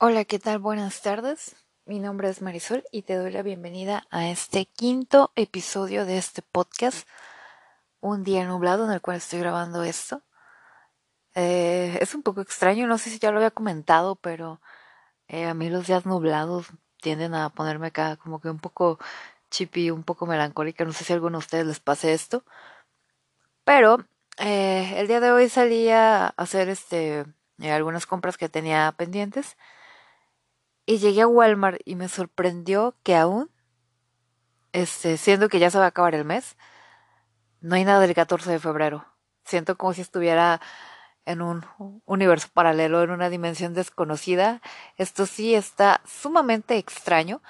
Hola, ¿qué tal? Buenas tardes. Mi nombre es Marisol y te doy la bienvenida a este quinto episodio de este podcast, Un día nublado en el cual estoy grabando esto. Eh, es un poco extraño, no sé si ya lo había comentado, pero eh, a mí los días nublados tienden a ponerme acá como que un poco chippy, un poco melancólica. No sé si a alguno de ustedes les pase esto. Pero eh, el día de hoy salí a hacer este algunas compras que tenía pendientes y llegué a Walmart y me sorprendió que aún, este, siendo que ya se va a acabar el mes, no hay nada del 14 de febrero. Siento como si estuviera en un universo paralelo, en una dimensión desconocida. Esto sí está sumamente extraño,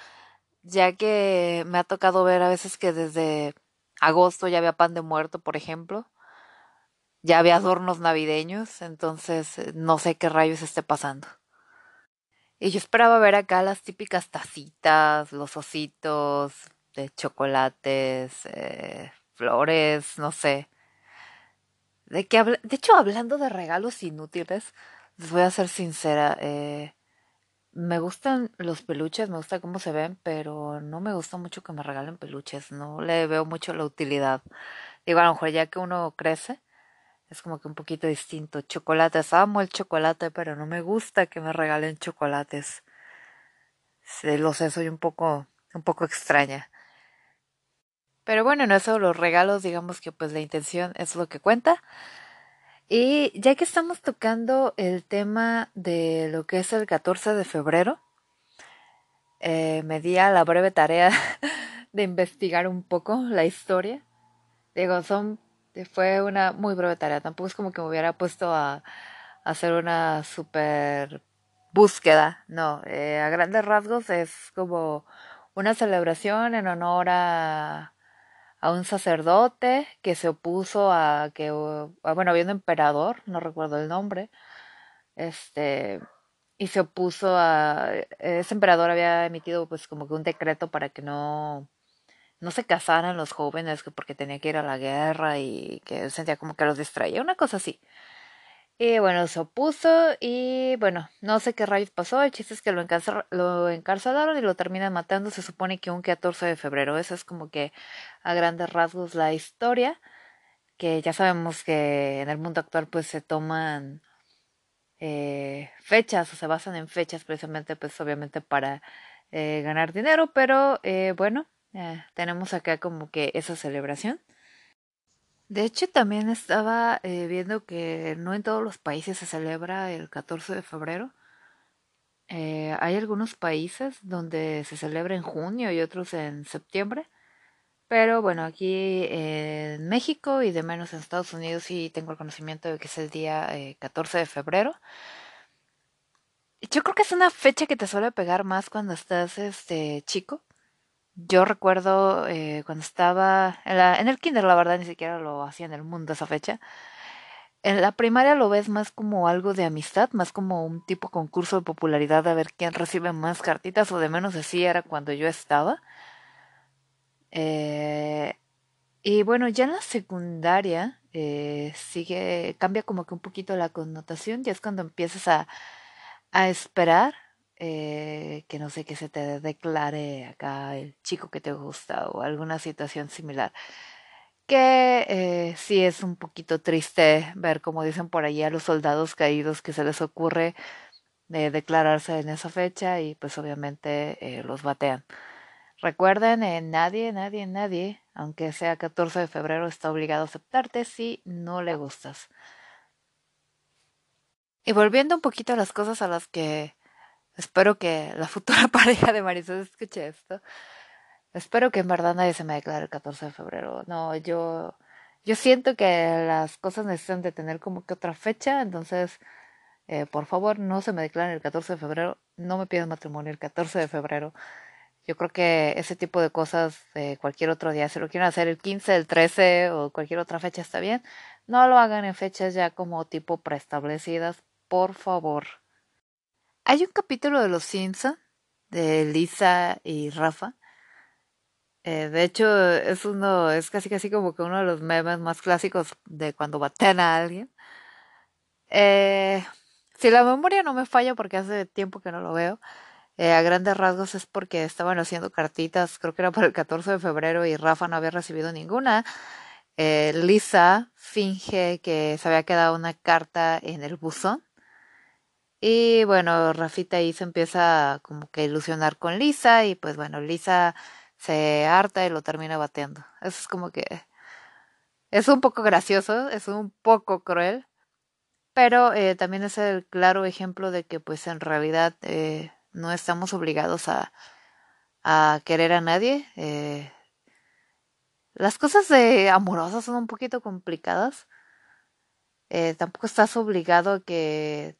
ya que me ha tocado ver a veces que desde agosto ya había pan de muerto, por ejemplo. Ya había adornos navideños, entonces eh, no sé qué rayos esté pasando. Y yo esperaba ver acá las típicas tacitas, los ositos de chocolates, eh, flores, no sé. De, que de hecho, hablando de regalos inútiles, les voy a ser sincera. Eh, me gustan los peluches, me gusta cómo se ven, pero no me gusta mucho que me regalen peluches. No le veo mucho la utilidad. Digo, a lo mejor ya que uno crece, es como que un poquito distinto. Chocolates, amo el chocolate, pero no me gusta que me regalen chocolates. lo sé, soy un poco, un poco extraña. Pero bueno, en eso los regalos, digamos que pues la intención es lo que cuenta. Y ya que estamos tocando el tema de lo que es el 14 de febrero, eh, me di a la breve tarea de investigar un poco la historia. Digo, son fue una muy breve tarea. Tampoco es como que me hubiera puesto a, hacer una super búsqueda. No, eh, a grandes rasgos es como una celebración en honor a, a un sacerdote que se opuso a que, bueno, había un emperador, no recuerdo el nombre, este, y se opuso a, ese emperador había emitido pues como que un decreto para que no no se casaran los jóvenes porque tenía que ir a la guerra y que sentía como que los distraía, una cosa así. Y bueno, se opuso y bueno, no sé qué rayos pasó, el chiste es que lo, lo encarcelaron y lo terminan matando, se supone que un 14 de febrero, esa es como que a grandes rasgos la historia, que ya sabemos que en el mundo actual pues se toman eh, fechas o se basan en fechas precisamente pues obviamente para eh, ganar dinero, pero eh, bueno, eh, tenemos acá como que esa celebración. De hecho, también estaba eh, viendo que no en todos los países se celebra el 14 de febrero. Eh, hay algunos países donde se celebra en junio y otros en septiembre. Pero bueno, aquí en México y de menos en Estados Unidos sí tengo el conocimiento de que es el día 14 de febrero. Yo creo que es una fecha que te suele pegar más cuando estás este chico yo recuerdo eh, cuando estaba en, la, en, el kinder, la verdad ni siquiera lo hacía en el mundo esa fecha. En la primaria lo ves más como algo de amistad, más como un tipo concurso de popularidad a ver quién recibe más cartitas o de menos así era cuando yo estaba. Eh, y bueno, ya en la secundaria eh, sigue, cambia como que un poquito la connotación, ya es cuando empiezas a, a esperar eh, que no sé, que se te declare acá el chico que te gusta o alguna situación similar. Que eh, sí es un poquito triste ver, como dicen por allí, a los soldados caídos que se les ocurre eh, declararse en esa fecha y pues obviamente eh, los batean. Recuerden, nadie, nadie, nadie, aunque sea 14 de febrero, está obligado a aceptarte si no le gustas. Y volviendo un poquito a las cosas a las que Espero que la futura pareja de Marisol escuche esto. Espero que en verdad nadie se me declare el 14 de febrero. No, yo, yo siento que las cosas necesitan de tener como que otra fecha, entonces, eh, por favor, no se me declaren el 14 de febrero, no me pidan matrimonio el 14 de febrero. Yo creo que ese tipo de cosas de cualquier otro día, si lo quieren hacer el 15, el 13 o cualquier otra fecha está bien, no lo hagan en fechas ya como tipo preestablecidas, por favor. Hay un capítulo de Los Simpson de Lisa y Rafa. Eh, de hecho, es uno, es casi casi como que uno de los memes más clásicos de cuando baten a alguien. Eh, si la memoria no me falla porque hace tiempo que no lo veo, eh, a grandes rasgos es porque estaban haciendo cartitas, creo que era para el 14 de febrero y Rafa no había recibido ninguna. Eh, Lisa finge que se había quedado una carta en el buzón. Y bueno, Rafita ahí se empieza como que a ilusionar con Lisa y pues bueno, Lisa se harta y lo termina bateando. Eso es como que es un poco gracioso, es un poco cruel, pero eh, también es el claro ejemplo de que pues en realidad eh, no estamos obligados a, a querer a nadie. Eh, las cosas de amorosas son un poquito complicadas. Tampoco estás obligado a que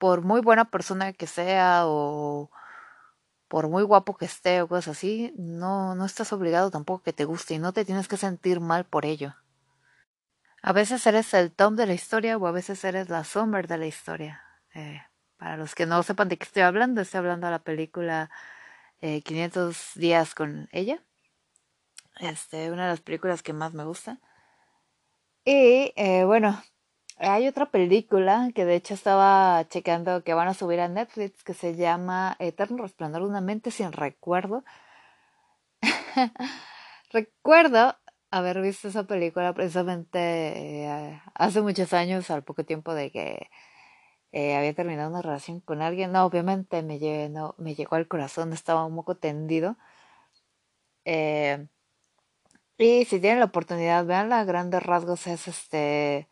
por muy buena persona que sea o por muy guapo que esté o cosas así, no, no estás obligado tampoco que te guste y no te tienes que sentir mal por ello. A veces eres el Tom de la historia o a veces eres la Summer de la historia. Eh, para los que no sepan de qué estoy hablando, estoy hablando de la película 500 eh, días con ella. Este, una de las películas que más me gusta. Y eh, bueno, hay otra película que de hecho estaba checando que van a subir a Netflix que se llama Eterno Resplandor de una mente sin recuerdo. Recuerdo haber visto esa película precisamente eh, hace muchos años, al poco tiempo de que eh, había terminado una relación con alguien. No, obviamente me, llegó, me llegó al corazón, estaba un poco tendido. Eh, y si tienen la oportunidad, vean a grandes rasgos, es este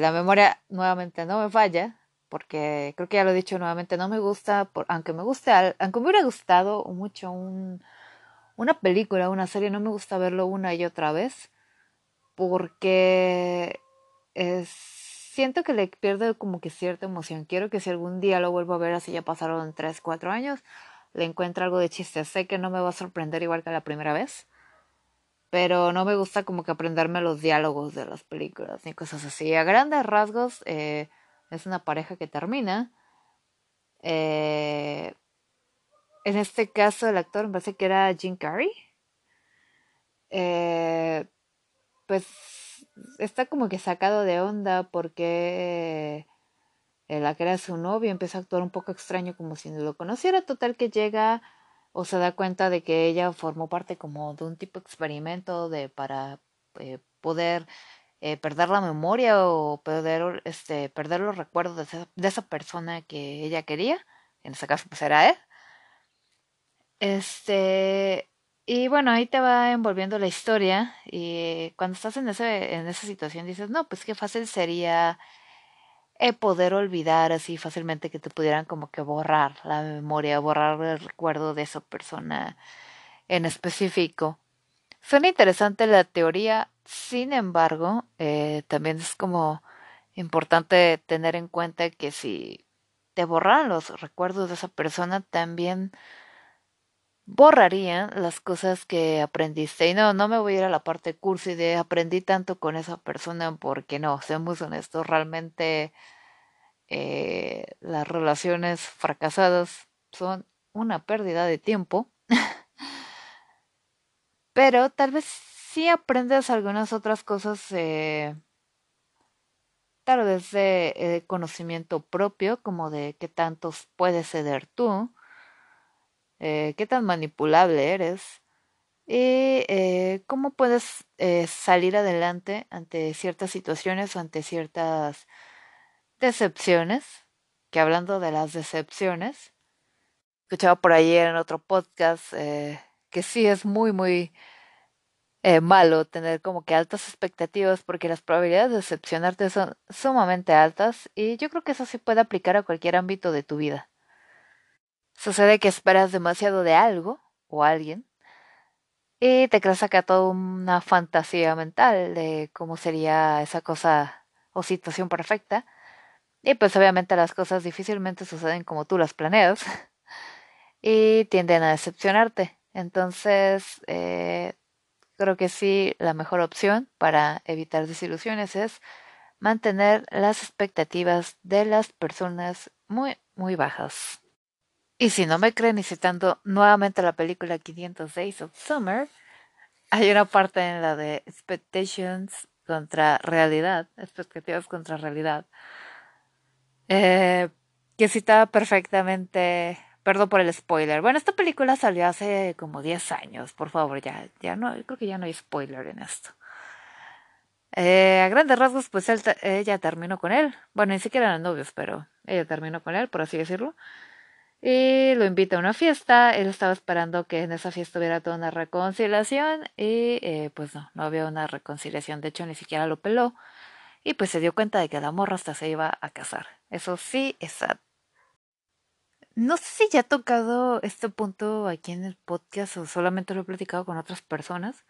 la memoria nuevamente no me falla, porque creo que ya lo he dicho nuevamente, no me gusta, por, aunque me guste, aunque me hubiera gustado mucho un, una película, una serie, no me gusta verlo una y otra vez, porque es, siento que le pierde como que cierta emoción. Quiero que si algún día lo vuelvo a ver, así ya pasaron 3, 4 años, le encuentro algo de chiste. Sé que no me va a sorprender igual que la primera vez pero no me gusta como que aprenderme los diálogos de las películas ni cosas así. A grandes rasgos eh, es una pareja que termina. Eh, en este caso el actor me parece que era Jim Carrey. Eh, pues está como que sacado de onda porque la que era su novio empieza a actuar un poco extraño como si no lo conociera. Total que llega o se da cuenta de que ella formó parte como de un tipo de experimento de para eh, poder eh, perder la memoria o poder este perder los recuerdos de esa, de esa, persona que ella quería en este caso pues era él. Este y bueno ahí te va envolviendo la historia y cuando estás en ese en esa situación dices no pues qué fácil sería poder olvidar así fácilmente que te pudieran como que borrar la memoria, borrar el recuerdo de esa persona en específico. Suena interesante la teoría, sin embargo, eh, también es como importante tener en cuenta que si te borran los recuerdos de esa persona, también borrarían las cosas que aprendiste. Y no, no me voy a ir a la parte cursi de aprendí tanto con esa persona porque no, seamos honestos, realmente eh, las relaciones fracasadas son una pérdida de tiempo. Pero tal vez sí aprendes algunas otras cosas, eh, tal vez de eh, conocimiento propio, como de qué tantos puedes ceder tú, eh, qué tan manipulable eres y eh, cómo puedes eh, salir adelante ante ciertas situaciones o ante ciertas decepciones, que hablando de las decepciones, escuchaba por ayer en otro podcast que sí es muy, muy malo tener como que altas expectativas porque las probabilidades de decepcionarte son sumamente altas y yo creo que eso sí puede aplicar a cualquier ámbito de tu vida. Sucede que esperas demasiado de algo o alguien y te creas acá toda una fantasía mental de cómo sería esa cosa o situación perfecta. Y pues obviamente las cosas difícilmente suceden como tú las planeas y tienden a decepcionarte. Entonces, eh, creo que sí, la mejor opción para evitar desilusiones es mantener las expectativas de las personas muy, muy bajas. Y si no me creen y citando nuevamente la película 500 Days of Summer, hay una parte en la de expectations contra realidad, expectativas contra realidad, eh, que citaba perfectamente, perdón por el spoiler. Bueno, esta película salió hace como 10 años, por favor, ya, ya no, creo que ya no hay spoiler en esto. Eh, a grandes rasgos, pues ella terminó con él. Bueno, ni siquiera eran novios, pero ella terminó con él, por así decirlo. Y lo invita a una fiesta. Él estaba esperando que en esa fiesta hubiera toda una reconciliación. Y eh, pues no, no había una reconciliación. De hecho, ni siquiera lo peló. Y pues se dio cuenta de que la morra hasta se iba a casar. Eso sí es No sé si ya he tocado este punto aquí en el podcast o solamente lo he platicado con otras personas.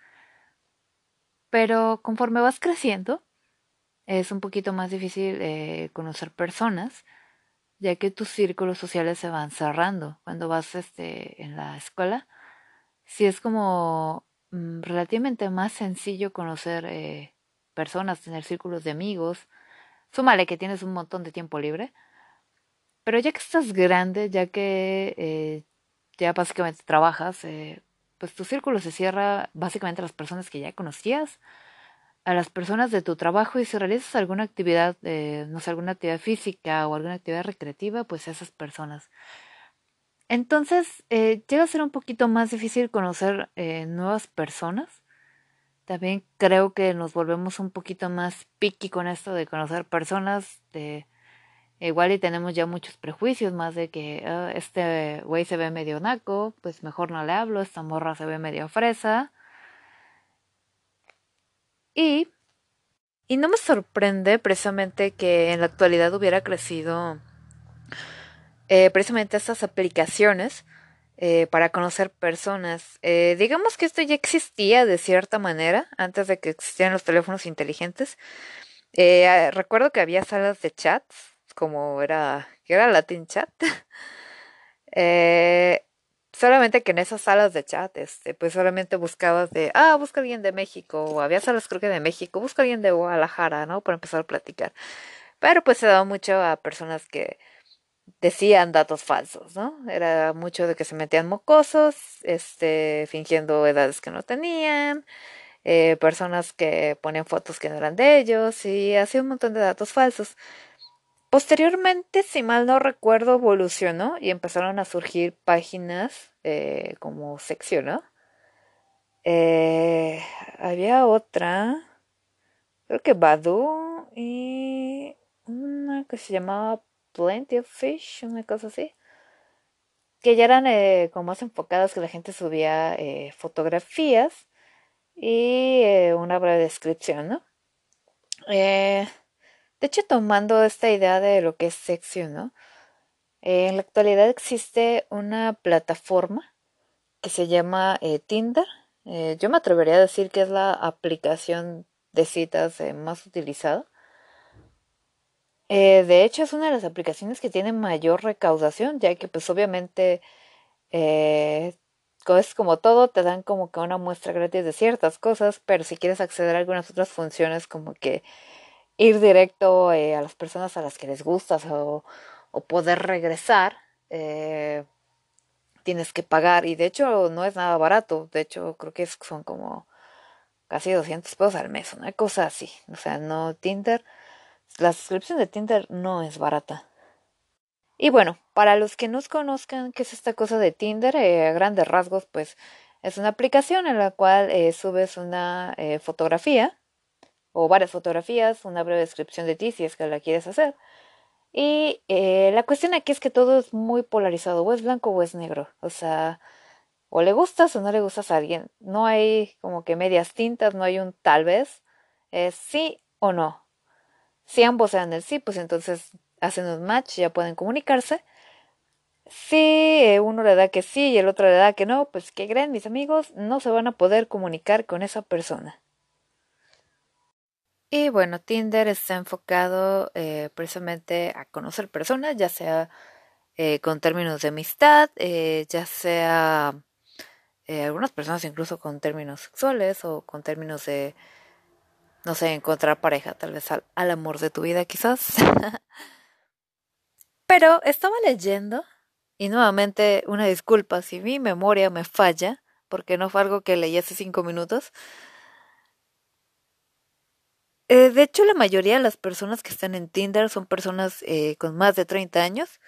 Pero conforme vas creciendo, es un poquito más difícil eh, conocer personas, ya que tus círculos sociales se van cerrando. Cuando vas este, en la escuela, sí es como mm, relativamente más sencillo conocer eh, personas, tener círculos de amigos. Súmale que tienes un montón de tiempo libre. Pero ya que estás grande, ya que eh, ya básicamente trabajas, pues tu círculo se cierra básicamente a las personas que ya conocías, a las personas de tu trabajo y si realizas alguna actividad, eh, no sé, alguna actividad física o alguna actividad recreativa, pues esas personas. Entonces, eh, llega a ser un poquito más difícil conocer eh, nuevas personas. También creo que nos volvemos un poquito más picky con esto de conocer personas, de Igual y tenemos ya muchos prejuicios, más de que ah, este güey se ve medio naco, pues mejor no le hablo, esta morra se ve medio fresa. Y, y no me sorprende precisamente que en la actualidad hubiera crecido eh, precisamente estas aplicaciones eh, para conocer personas. Eh, digamos que esto ya existía de cierta manera antes de que existieran los teléfonos inteligentes. recuerdo que había salas de chats como era, era Latin Chat. eh, solamente que en esas salas de chat, este, pues solamente buscabas de, ah, busca alguien de México, o había salas creo que de México, busca alguien de Guadalajara, ¿no? Para empezar a platicar. Pero pues se daba mucho a personas que decían datos falsos, ¿no? Era mucho de que se metían mocosos, este, fingiendo edades que no tenían, eh, personas que ponían fotos que no eran de ellos y hacía un montón de datos falsos. Posteriormente, si mal no recuerdo, evolucionó y empezaron a surgir páginas eh, como sección, ¿no? Eh, había otra, creo que Badu y una que se llamaba Plenty of Fish, una cosa así, que ya eran eh, como más enfocadas que la gente subía fotografías y una breve descripción, ¿no? De hecho, tomando esta idea de lo que es sexy, ¿no? Eh, en la actualidad existe una plataforma que se llama eh, Tinder. Eh, yo me atrevería a decir que es la aplicación de citas más utilizada. de hecho, es una de las aplicaciones que tiene mayor recaudación, ya que pues obviamente es como todo, te dan como que una muestra gratis de ciertas cosas, pero si quieres acceder a algunas otras funciones como que ir directo eh, a las personas a las que les gustas o, poder regresar, eh, tienes que pagar. Y de hecho no es nada barato. De hecho creo que son como casi 200 pesos al mes, una cosa así. O sea, no Tinder. La suscripción de Tinder no es barata. Y bueno, para los que no conozcan qué es esta cosa de Tinder, eh, a grandes rasgos, pues es una aplicación en la cual subes una fotografía o varias fotografías, una breve descripción de ti si es que la quieres hacer. Y eh, la cuestión aquí es que todo es muy polarizado, o es blanco o es negro. O sea, o le gustas o no le gustas a alguien. No hay como que medias tintas, no hay un tal vez. Es sí o no. Si ambos sean el sí, pues entonces hacen un match, ya pueden comunicarse. Si uno le da que sí y el otro le da que no, pues que creen mis amigos, no se van a poder comunicar con esa persona. Y bueno, Tinder está enfocado eh, precisamente a conocer personas, ya sea eh, con términos de amistad, eh, ya sea algunas personas incluso con términos sexuales o con términos de, no sé, encontrar pareja, tal vez al, al amor de tu vida quizás. Pero estaba leyendo y nuevamente una disculpa si mi memoria me falla, porque no fue algo que leí hace cinco minutos Eh, de hecho, la mayoría de las personas que están en Tinder son personas eh, con más de 30 años,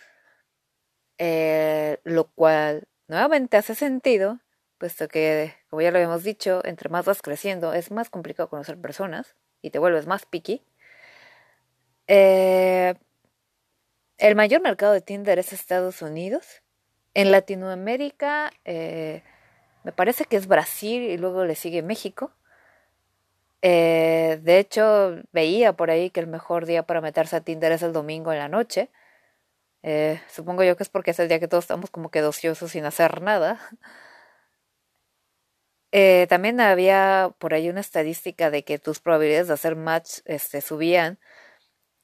eh, lo cual nuevamente hace sentido, puesto que, como ya lo habíamos dicho, entre más vas creciendo es más complicado conocer personas y te vuelves más picky. el mayor mercado de Tinder es Estados Unidos. En Latinoamérica me parece que es Brasil y luego le sigue México. Eh, de hecho, veía por ahí que el mejor día para meterse a Tinder es el domingo en la noche. Eh, supongo yo que es porque es el día que todos estamos como que dociosos sin hacer nada. Eh, también había por ahí una estadística de que tus probabilidades de hacer match este, subían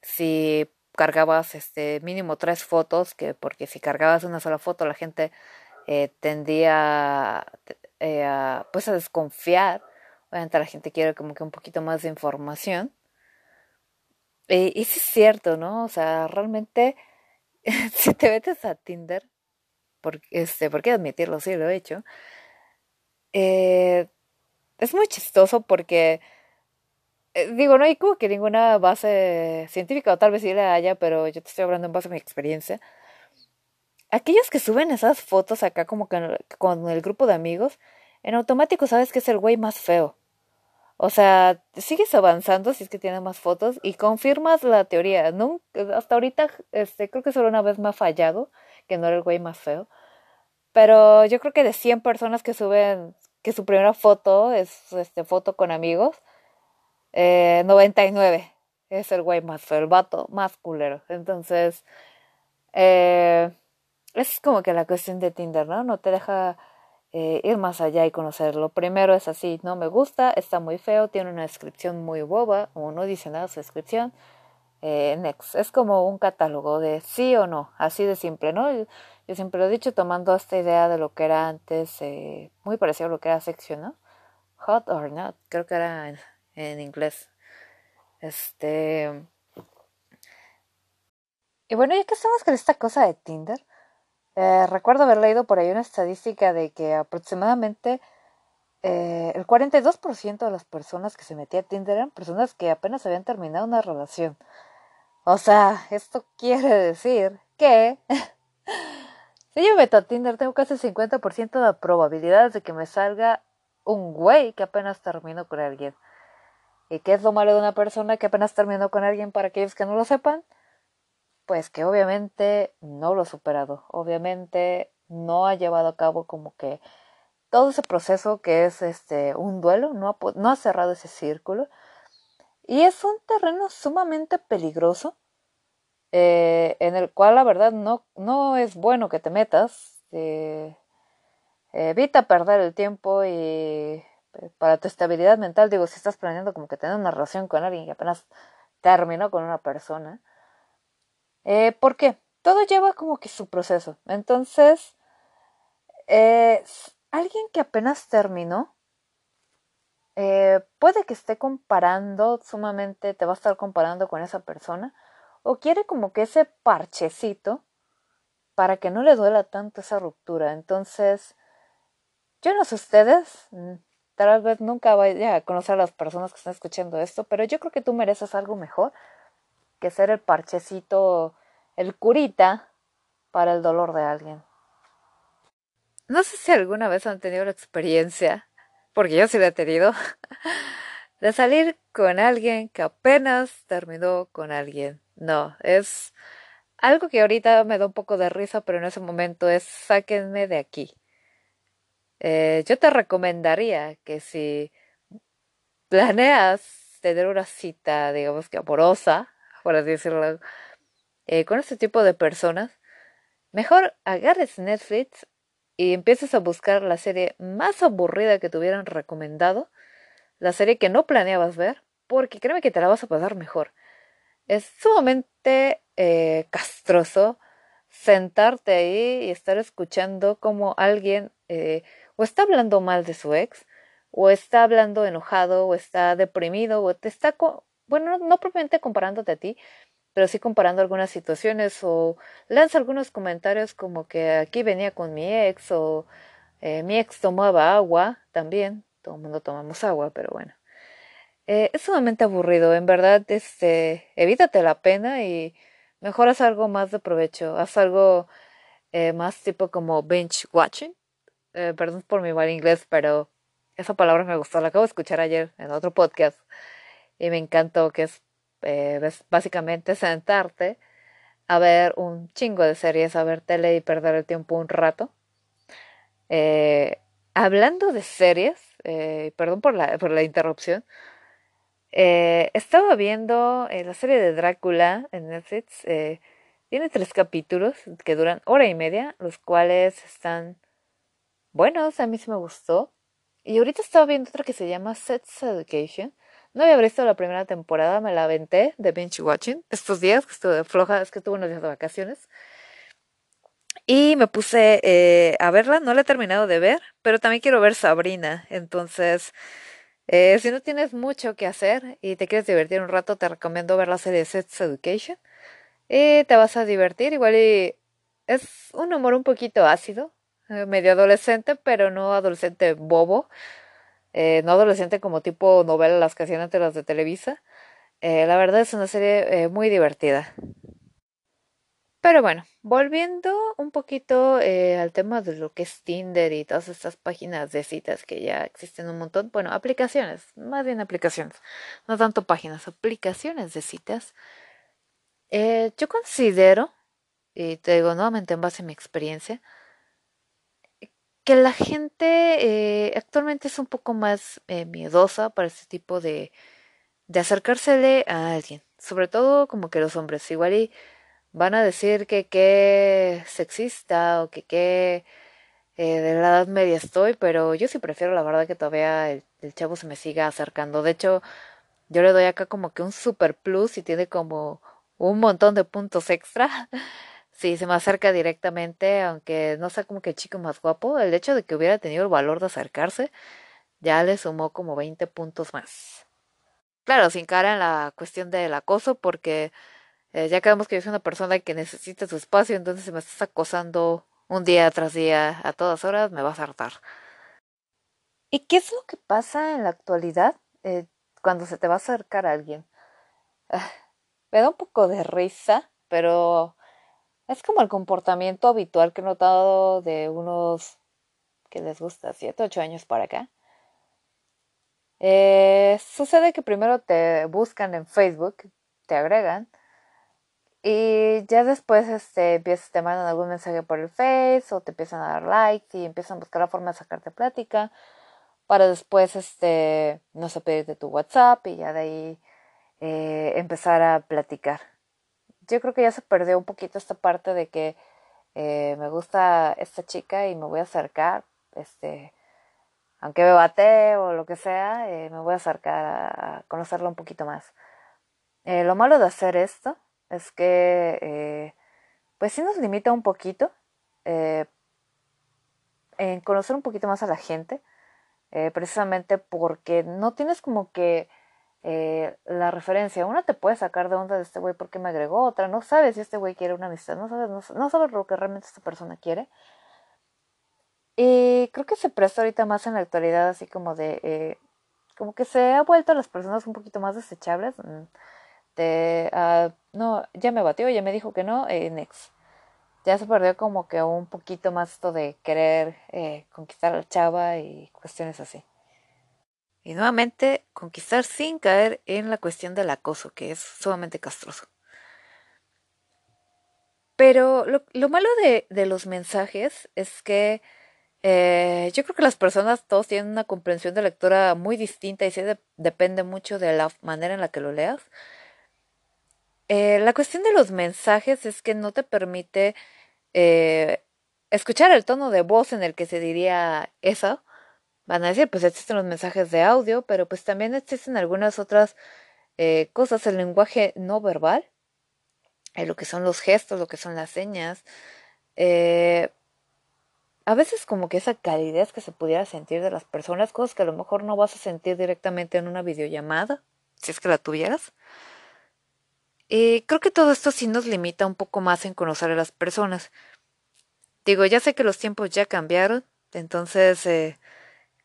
si cargabas este, mínimo tres fotos, que porque si cargabas una sola foto la gente tendía a, pues a desconfiar Obviamente la gente quiere como que un poquito más de información. Y, sí es cierto, ¿no? O sea, realmente, si te metes a Tinder, porque, este, ¿por qué admitirlo? Sí, lo he hecho. Eh, es muy chistoso porque, eh, digo, no hay como que ninguna base científica, o tal vez sí la haya, pero yo te estoy hablando en base a mi experiencia. Aquellos que suben esas fotos acá como que con el grupo de amigos, en automático sabes que es el güey más feo. O sea, sigues avanzando si es que tienes más fotos y confirmas la teoría. No, hasta ahorita este, creo que solo una vez me ha fallado, que no era el güey más feo. Pero yo creo que de 100 personas que suben que su primera foto es este, foto con amigos, eh, 99 es el güey más feo, el vato más culero. Entonces, eh, es como que la cuestión de Tinder, ¿no? No te deja eh, ir más allá y conocerlo. Primero es así, no me gusta, está muy feo, tiene una descripción muy boba o no dice nada su descripción. Eh, next, es como un catálogo de sí o no, así de simple, ¿no? Yo, siempre lo he dicho tomando esta idea de lo que era antes, eh, muy parecido a lo que era sección, ¿no? Hot or not, creo que era en, en inglés. Este. Y bueno, ya que estamos con esta cosa de Tinder, eh, recuerdo haber leído por ahí una estadística de que aproximadamente eh, el 42% de las personas que se metían a Tinder eran personas que apenas habían terminado una relación. O sea, esto quiere decir que si yo meto a Tinder tengo casi el 50% de probabilidades de que me salga un güey que apenas terminó con alguien. ¿Y qué es lo malo de una persona que apenas terminó con alguien para aquellos que no lo sepan? Pues que obviamente no lo ha superado, obviamente no ha llevado a cabo como que todo ese proceso que es este un duelo, no ha, no ha cerrado ese círculo. Y es un terreno sumamente peligroso eh, en el cual la verdad no, no es bueno que te metas, eh, evita perder el tiempo y eh, para tu estabilidad mental, digo, si estás planeando como que tener una relación con alguien que apenas terminó con una persona, eh, ¿Por qué? Todo lleva como que su proceso. Entonces, eh, alguien que apenas terminó, eh, puede que esté comparando sumamente, te va a estar comparando con esa persona, o quiere como que ese parchecito para que no le duela tanto esa ruptura. Entonces, yo no sé ustedes, mm, tal vez nunca vaya a conocer a las personas que están escuchando esto, pero yo creo que tú mereces algo mejor que ser el parchecito, el curita para el dolor de alguien. No sé si alguna vez han tenido la experiencia, porque yo sí la he tenido, de salir con alguien que apenas terminó con alguien. No, es algo que ahorita me da un poco de risa, pero en ese momento es sáquenme de aquí. Eh, yo te recomendaría que si planeas tener una cita, digamos que amorosa, por así decirlo, eh, con este tipo de personas, mejor agarres Netflix y empieces a buscar la serie más aburrida que te hubieran recomendado, la serie que no planeabas ver, porque créeme que te la vas a pasar mejor. Es sumamente eh, castroso sentarte ahí y estar escuchando como alguien eh, o está hablando mal de su ex, o está hablando enojado, o está deprimido, o te está bueno, no propiamente comparándote a ti, pero sí comparando algunas situaciones o lanza algunos comentarios como que aquí venía con mi ex o eh, mi ex tomaba agua también, todo el mundo tomamos agua, pero bueno. eh, es sumamente aburrido. En verdad, este, evítate la pena y mejor haz algo más de provecho. Haz algo eh, más tipo como binge watching. Perdón por mi mal inglés, pero esa palabra me gustó. La acabo de escuchar ayer en otro podcast y me encantó que es básicamente sentarte a ver un chingo de series, a ver tele y perder el tiempo un rato. hablando de series, perdón por la, por la interrupción, eh, estaba viendo eh, la serie de Drácula en Netflix. Eh, tiene tres capítulos que duran hora y media, los cuales están buenos, a mí sí me gustó. Y ahorita estaba viendo otra que se llama Sex Education. No había visto la primera temporada, me la aventé de binge watching estos días que estuve floja, es que tuve unos días de vacaciones. Y me puse a verla, no la he terminado de ver, pero también quiero ver Sabrina. Entonces, eh, si no tienes mucho que hacer y te quieres divertir un rato, te recomiendo ver la serie Sex Education. Y te vas a divertir, igual es un humor un poquito ácido, eh, medio adolescente, pero no adolescente bobo. Eh, no adolescente como tipo novela las que hacían antes las de Televisa. la verdad es una serie muy divertida. Pero bueno, volviendo un poquito eh, al tema de lo que es Tinder y todas estas páginas de citas que ya existen un montón, bueno, aplicaciones, más bien aplicaciones, no tanto páginas, aplicaciones de citas. Eh, yo considero, y te digo nuevamente en base a mi experiencia, que la gente eh, actualmente es un poco más miedosa para este tipo de, de acercársele a alguien, sobre todo como que los hombres, igual y van a decir que qué sexista o que qué eh, de la edad media estoy, pero yo sí prefiero la verdad que todavía el, chavo se me siga acercando. De hecho, yo le doy acá como que un super plus y tiene como un montón de puntos extra. si se me acerca directamente, aunque no sea como que el chico más guapo, el hecho de que hubiera tenido el valor de acercarse ya le sumó como 20 puntos más. Claro, sin cara en la cuestión del acoso, porque eh, ya creemos que yo soy una persona que necesita su espacio, entonces si me estás acosando un día tras día a todas horas, me vas a hartar. ¿Y qué es lo que pasa en la actualidad eh, cuando se te va a acercar a alguien? Ah, me da un poco de risa, pero es como el comportamiento habitual que he notado de unos que les gusta, 7, 8 años para acá. Eh, sucede que primero te buscan en Facebook, te agregan, y ya después este, empiezas, te mandan algún mensaje por el Face o te empiezan a dar likes y empiezan a buscar la forma de sacarte plática para después, este, no sé, pedirte tu WhatsApp y ya de ahí eh, empezar a platicar. Yo creo que ya se perdió un poquito esta parte de que eh, me gusta esta chica y me voy a acercar, este, aunque me bate o lo que sea, eh, me voy a acercar a, conocerla un poquito más. lo malo de hacer esto es que eh, pues sí nos limita un poquito eh, en conocer un poquito más a la gente, eh, precisamente porque no tienes como que la referencia. Una te puede sacar de onda de este güey porque me agregó, otra no sabes si este güey quiere una amistad, no sabes, no, sabes lo que realmente esta persona quiere. Y creo que se presta ahorita más en la actualidad, así como de, como que se ha vuelto a las personas un poquito más desechables. Mm, de, ah, no, ya me batió, ya me dijo que no, eh, next. Ya se perdió como que un poquito más esto de querer eh, conquistar a la chava y cuestiones así. Y nuevamente, conquistar sin caer en la cuestión del acoso, que es sumamente castroso. Pero lo, lo malo de, de, los mensajes es que eh, yo creo que las personas todos tienen una comprensión de lectura muy distinta y sí depende mucho de la manera en la que lo leas. Eh, la cuestión de los mensajes es que no te permite eh, escuchar el tono de voz en el que se diría eso. Van a decir, pues existen los mensajes de audio, pero pues también existen algunas otras eh, cosas, el lenguaje no verbal, lo que son los gestos, lo que son las señas. a veces como que esa calidez que se pudiera sentir de las personas, cosas que a lo mejor no vas a sentir directamente en una videollamada, si es que la tuvieras. Eh, creo que todo esto sí nos limita un poco más en conocer a las personas. Digo, ya sé que los tiempos ya cambiaron, entonces eh,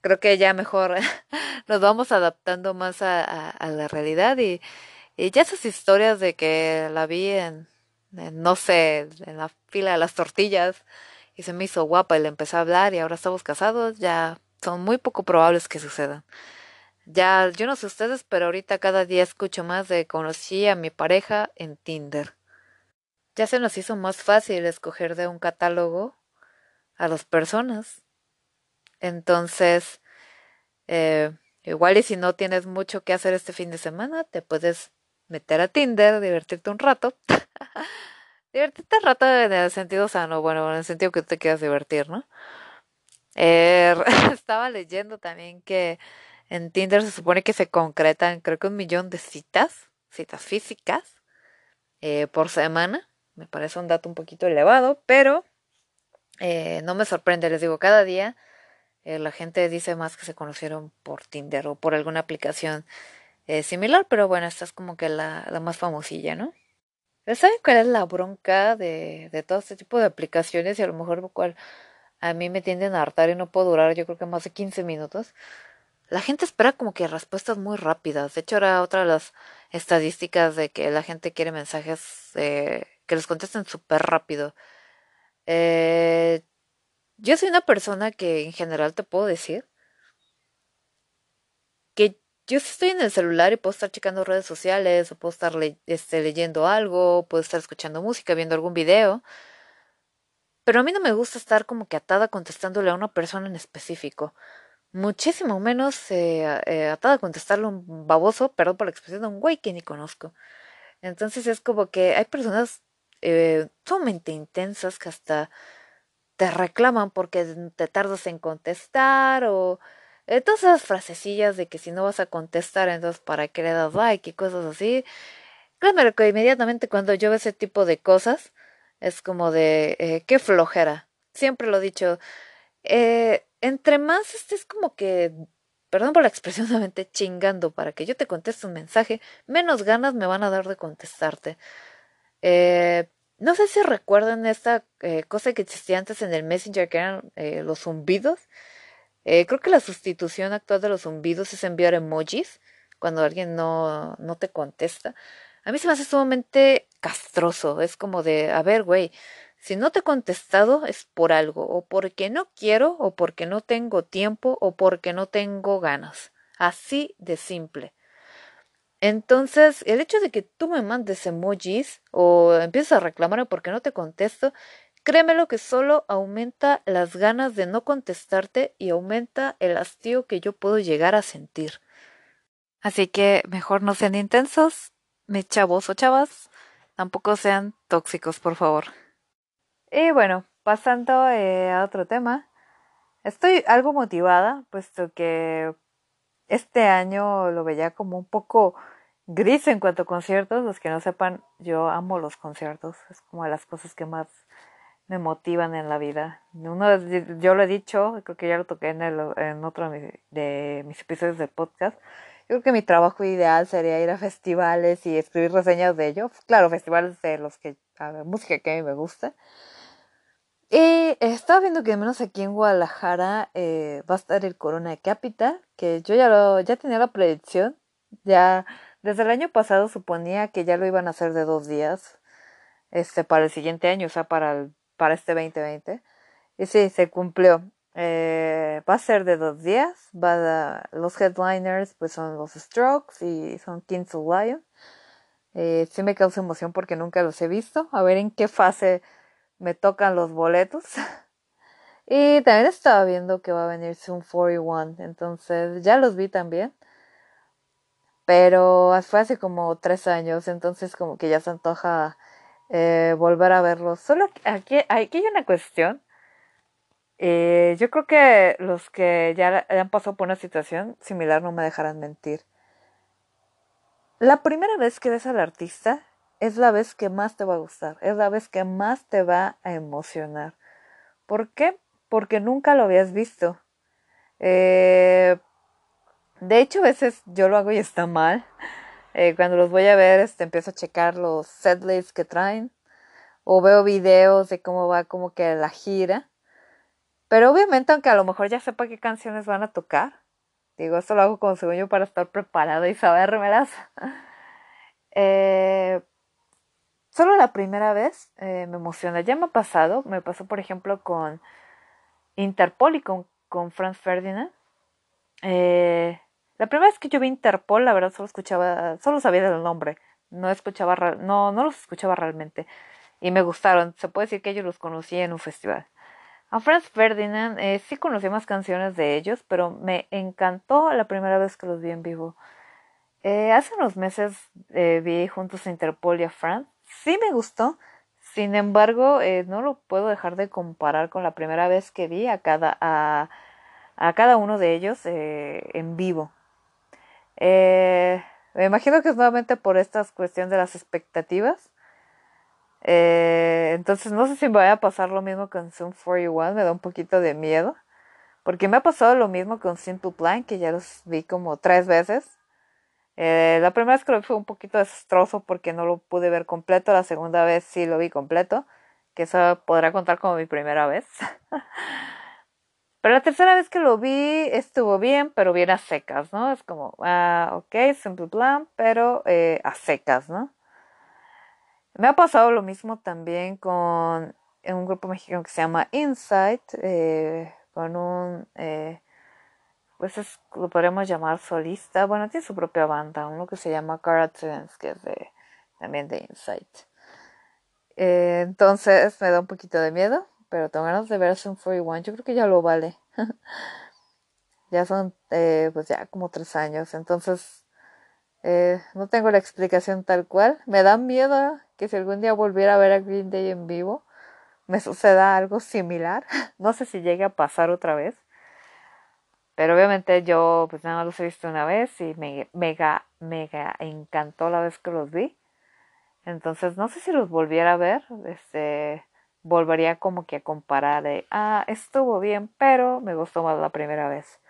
creo que ya mejor nos vamos adaptando más a, la realidad y, ya esas historias de que la vi en, no sé, en la fila de las tortillas y se me hizo guapa y le empecé a hablar y ahora estamos casados, ya son muy poco probables que sucedan. Ya, yo no sé ustedes, pero ahorita cada día escucho más de conocí a mi pareja en Tinder. Ya se nos hizo más fácil escoger de un catálogo a dos personas. Entonces, eh, igual y si no tienes mucho que hacer este fin de semana, te puedes meter a Tinder, divertirte un rato. divertirte un rato en el sentido sano, bueno, en el sentido que te quieras divertir, ¿no? Eh, estaba leyendo también que en Tinder se supone que se concretan, creo que un millón de citas, citas físicas, eh, por semana. Me parece un dato un poquito elevado, pero no me sorprende. Les digo, cada día eh, la gente dice más que se conocieron por Tinder o por alguna aplicación similar, pero bueno, esta es como que la, la más famosilla, ¿no? ¿Saben cuál es la bronca de, de todo este tipo de aplicaciones? Y a lo mejor cual a mí me tienden a hartar y no puedo durar yo creo que más de 15 minutos la gente espera como que respuestas muy rápidas. De hecho, era otra de las estadísticas de que la gente quiere mensajes eh, que les contesten súper rápido. Eh, yo soy una persona que en general te puedo decir que yo estoy en el celular y puedo estar checando redes sociales, o puedo estar este, leyendo algo, puedo estar escuchando música, viendo algún video. Pero a mí no me gusta estar como que atada contestándole a una persona en específico muchísimo menos eh, eh, atada a contestarle un baboso, perdón por la expresión, de un güey que ni conozco. Entonces es como que hay personas eh, sumamente intensas que hasta te reclaman porque te tardas en contestar o eh, todas esas frasecillas de que si no vas a contestar entonces para qué le das like y cosas así. Claro que inmediatamente cuando yo veo ese tipo de cosas es como de eh, qué flojera. Siempre lo he dicho. Eh, entre más estés como que, perdón por la expresión, solamente chingando para que yo te conteste un mensaje, menos ganas me van a dar de contestarte. Eh, no sé si recuerdan esta eh, cosa que existía antes en el Messenger, que eran eh, los zumbidos. creo que la sustitución actual de los zumbidos es enviar emojis cuando alguien no, no te contesta. A mí se me hace sumamente castroso. Es como de, a ver, güey, si no te he contestado es por algo, o porque no quiero, o porque no tengo tiempo, o porque no tengo ganas. Así de simple. Entonces, el hecho de que tú me mandes emojis o empieces a reclamarme porque no te contesto, créemelo que solo aumenta las ganas de no contestarte y aumenta el hastío que yo puedo llegar a sentir. Así que mejor no sean intensos, mis chavos o chavas, tampoco sean tóxicos, por favor. Y bueno, pasando eh, a otro tema, estoy algo motivada, puesto que este año lo veía como un poco gris en cuanto a conciertos. Los que no sepan, yo amo los conciertos, es como de las cosas que más me motivan en la vida. Uno, yo lo he dicho, creo que ya lo toqué en, el, otro de mis episodios del podcast. Yo creo que mi trabajo ideal sería ir a festivales y escribir reseñas de ellos. Claro, festivales de los que, a ver, música que a mí me gusta. Y estaba viendo que al menos aquí en Guadalajara eh, va a estar el Corona Capital, que yo ya lo, ya tenía la predicción, ya desde el año pasado suponía que ya lo iban a hacer de dos días, este, para el siguiente año, o sea, para para este 2020. Y sí, se cumplió. Eh, va a ser de dos días, va los headliners pues son los Strokes y son Kings of Lion. Eh, sí me causa emoción porque nunca los he visto, a ver en qué fase me tocan los boletos. y también estaba viendo que va a venir Zoom 41, entonces ya los vi también. Pero fue hace como tres años, entonces como que ya se antoja eh, volver a verlos. Solo aquí, aquí hay una cuestión. Eh, yo creo que los que ya han pasado por una situación similar no me dejarán mentir. La primera vez que ves al artista es la vez que más te va a gustar, es la vez que más te va a emocionar. ¿Por qué? Porque nunca lo habías visto. Eh, de hecho, a veces yo lo hago y está mal. Eh, cuando los voy a ver, este, empiezo a checar los setlists que traen. O veo videos de cómo va como que la gira. Pero obviamente, aunque a lo mejor ya sepa qué canciones van a tocar, digo, esto lo hago según yo para estar preparada y sabérmelas. eh, solo la primera vez eh, me emociona. Ya me ha pasado, me pasó por ejemplo con Interpol y con, con Franz Ferdinand. Eh, la primera vez que yo vi Interpol, la verdad solo escuchaba, solo sabía del nombre, no escuchaba, no, no los escuchaba realmente y me gustaron. Se puede decir que ellos los conocí en un festival. A Franz Ferdinand eh, sí conocí más canciones de ellos, pero me encantó la primera vez que los vi en vivo. Eh, hace unos meses vi juntos a Interpol y a Franz. Sí me gustó, sin embargo, no lo puedo dejar de comparar con la primera vez que vi a cada, a, a cada uno de ellos en vivo. me imagino que es nuevamente por esta cuestión de las expectativas. Eh, entonces no sé si me vaya a pasar lo mismo con Zoom 41, me da un poquito de miedo. Porque me ha pasado lo mismo con Simple Plan, que ya los vi como tres veces. Eh, la primera vez que lo vi fue un poquito desastroso porque no lo pude ver completo. La segunda vez sí lo vi completo, que eso podrá contar como mi primera vez. pero la tercera vez que lo vi estuvo bien, pero bien a secas, ¿no? Es como, ah, ok, Simple Plan, pero eh, a secas, ¿no? Me ha pasado lo mismo también con un grupo mexicano que se llama Insight, eh, con un, eh, pues es, lo podríamos llamar solista, bueno, tiene su propia banda, uno que se llama Car que es de, también de Insight. Eh, entonces me da un poquito de miedo, pero tengo ganas de ver Zoom 41, yo creo que ya lo vale. ya son, pues ya como tres años, entonces no tengo la explicación tal cual. Me da miedo que si algún día volviera a ver a Green Day en vivo, me suceda algo similar. No sé si llegue a pasar otra vez. Pero obviamente yo pues nada más los he visto una vez y me mega, mega encantó la vez que los vi. Entonces no sé si los volviera a ver, este, volvería como que a comparar de, ah, estuvo bien, pero me gustó más la primera vez.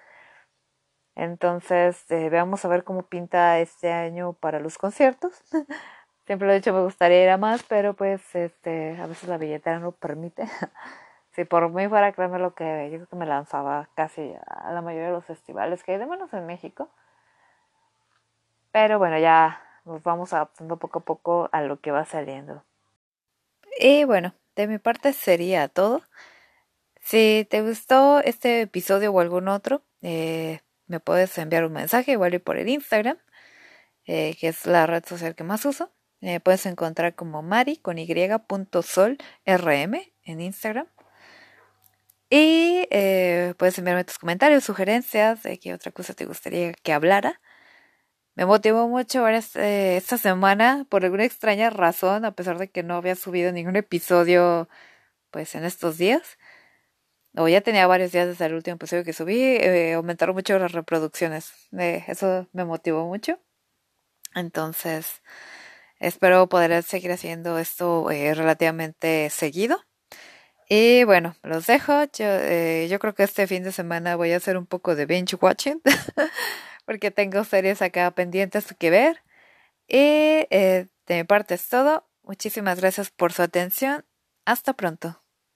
Entonces, eh, veamos a ver cómo pinta este año para los conciertos. Siempre lo he dicho, me gustaría ir a más, pero pues este, a veces la billetera no permite. si por mí fuera, créeme lo que yo creo que me lanzaba casi a la mayoría de los festivales que hay, de menos en México. Pero bueno, ya nos vamos adaptando poco a poco a lo que va saliendo. Y bueno, de mi parte sería todo. Si te gustó este episodio o algún otro, eh, me puedes enviar un mensaje, igual y por el Instagram, eh, que es la red social que más uso. Me puedes encontrar como Mari con en Instagram. Y eh, puedes enviarme tus comentarios, sugerencias de qué otra cosa te gustaría que hablara. Me motivó mucho ver este, esta semana, por alguna extraña razón, a pesar de que no había subido ningún episodio pues en estos días. O ya tenía varios días desde el último episodio que subí, eh, aumentaron mucho las reproducciones. Eh, eso me motivó mucho. Entonces, Espero poder seguir haciendo esto eh, relativamente seguido. Y bueno, los dejo. Yo, eh, yo creo que este fin de semana voy a hacer un poco de binge watching porque tengo series acá pendientes que ver. Y eh, de mi parte es todo. Muchísimas gracias por su atención. Hasta pronto.